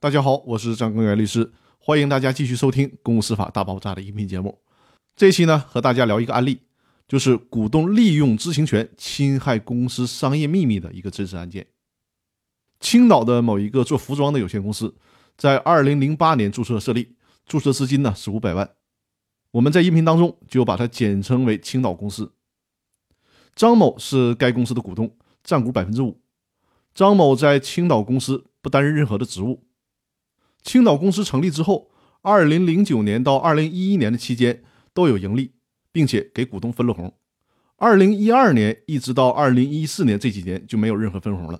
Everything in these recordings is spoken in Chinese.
大家好，我是张根源律师，欢迎大家继续收听《公司法大爆炸》的音频节目。这期呢，和大家聊一个案例，就是股东利用知情权侵害公司商业秘密的一个真实案件。青岛的某一个做服装的有限公司，在二零零八年注册设立，注册资金呢是五百万。我们在音频当中就把它简称为青岛公司。张某是该公司的股东，占股百分之五。张某在青岛公司不担任任何的职务。青岛公司成立之后，二零零九年到二零一一年的期间都有盈利，并且给股东分了红。二零一二年一直到二零一四年这几年就没有任何分红了。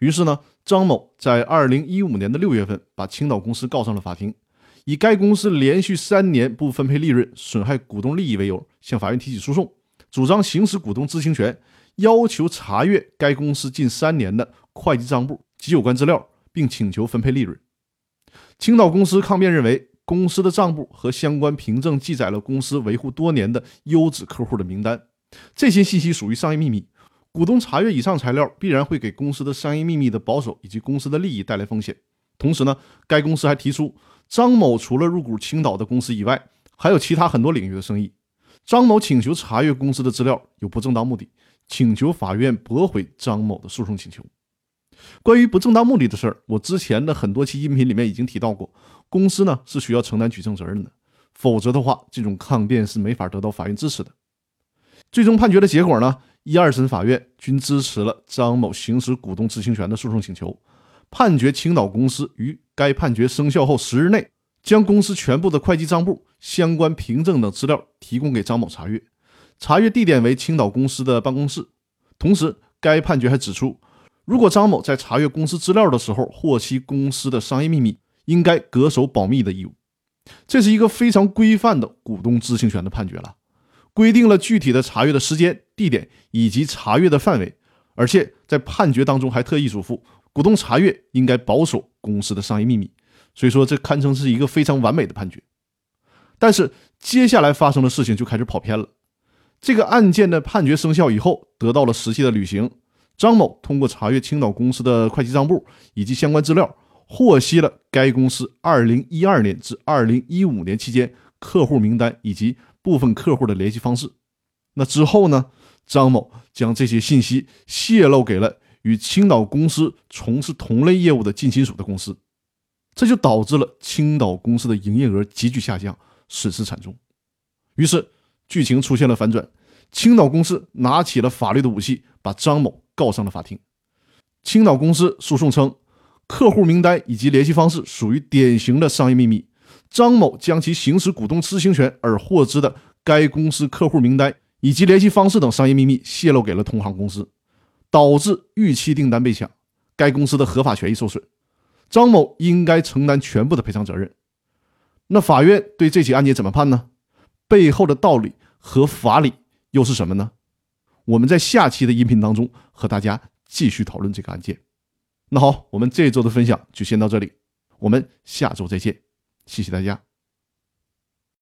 于是呢，张某在二零一五年的六月份把青岛公司告上了法庭，以该公司连续三年不分配利润、损害股东利益为由，向法院提起诉讼，主张行使股东知情权，要求查阅该公司近三年的会计账簿及有关资料，并请求分配利润。青岛公司抗辩认为，公司的账簿和相关凭证记载了公司维护多年的优质客户的名单，这些信息属于商业秘密。股东查阅以上材料，必然会给公司的商业秘密的保守以及公司的利益带来风险。同时呢，该公司还提出，张某除了入股青岛的公司以外，还有其他很多领域的生意。张某请求查阅公司的资料有不正当目的，请求法院驳回张某的诉讼请求。关于不正当目的的事儿，我之前的很多期音频里面已经提到过，公司呢是需要承担举证责任的，否则的话，这种抗辩是没法得到法院支持的。最终判决的结果呢，一二审法院均支持了张某行使股东知情权的诉讼请求，判决青岛公司于该判决生效后十日内，将公司全部的会计账簿、相关凭证等资料提供给张某查阅，查阅地点为青岛公司的办公室。同时，该判决还指出。如果张某在查阅公司资料的时候获悉公司的商业秘密，应该恪守保密的义务。这是一个非常规范的股东知情权的判决了，规定了具体的查阅的时间、地点以及查阅的范围，而且在判决当中还特意嘱咐股东查阅应该保守公司的商业秘密。所以说，这堪称是一个非常完美的判决。但是接下来发生的事情就开始跑偏了。这个案件的判决生效以后，得到了实际的履行。张某通过查阅青岛公司的会计账簿以及相关资料，获悉了该公司2012年至2015年期间客户名单以及部分客户的联系方式。那之后呢？张某将这些信息泄露给了与青岛公司从事同类业务的近亲属的公司，这就导致了青岛公司的营业额急剧下降，损失惨重。于是剧情出现了反转，青岛公司拿起了法律的武器，把张某。告上了法庭。青岛公司诉讼称，客户名单以及联系方式属于典型的商业秘密。张某将其行使股东知情权而获知的该公司客户名单以及联系方式等商业秘密泄露给了同行公司，导致预期订单被抢，该公司的合法权益受损。张某应该承担全部的赔偿责任。那法院对这起案件怎么判呢？背后的道理和法理又是什么呢？我们在下期的音频当中和大家继续讨论这个案件。那好，我们这一周的分享就先到这里，我们下周再见，谢谢大家。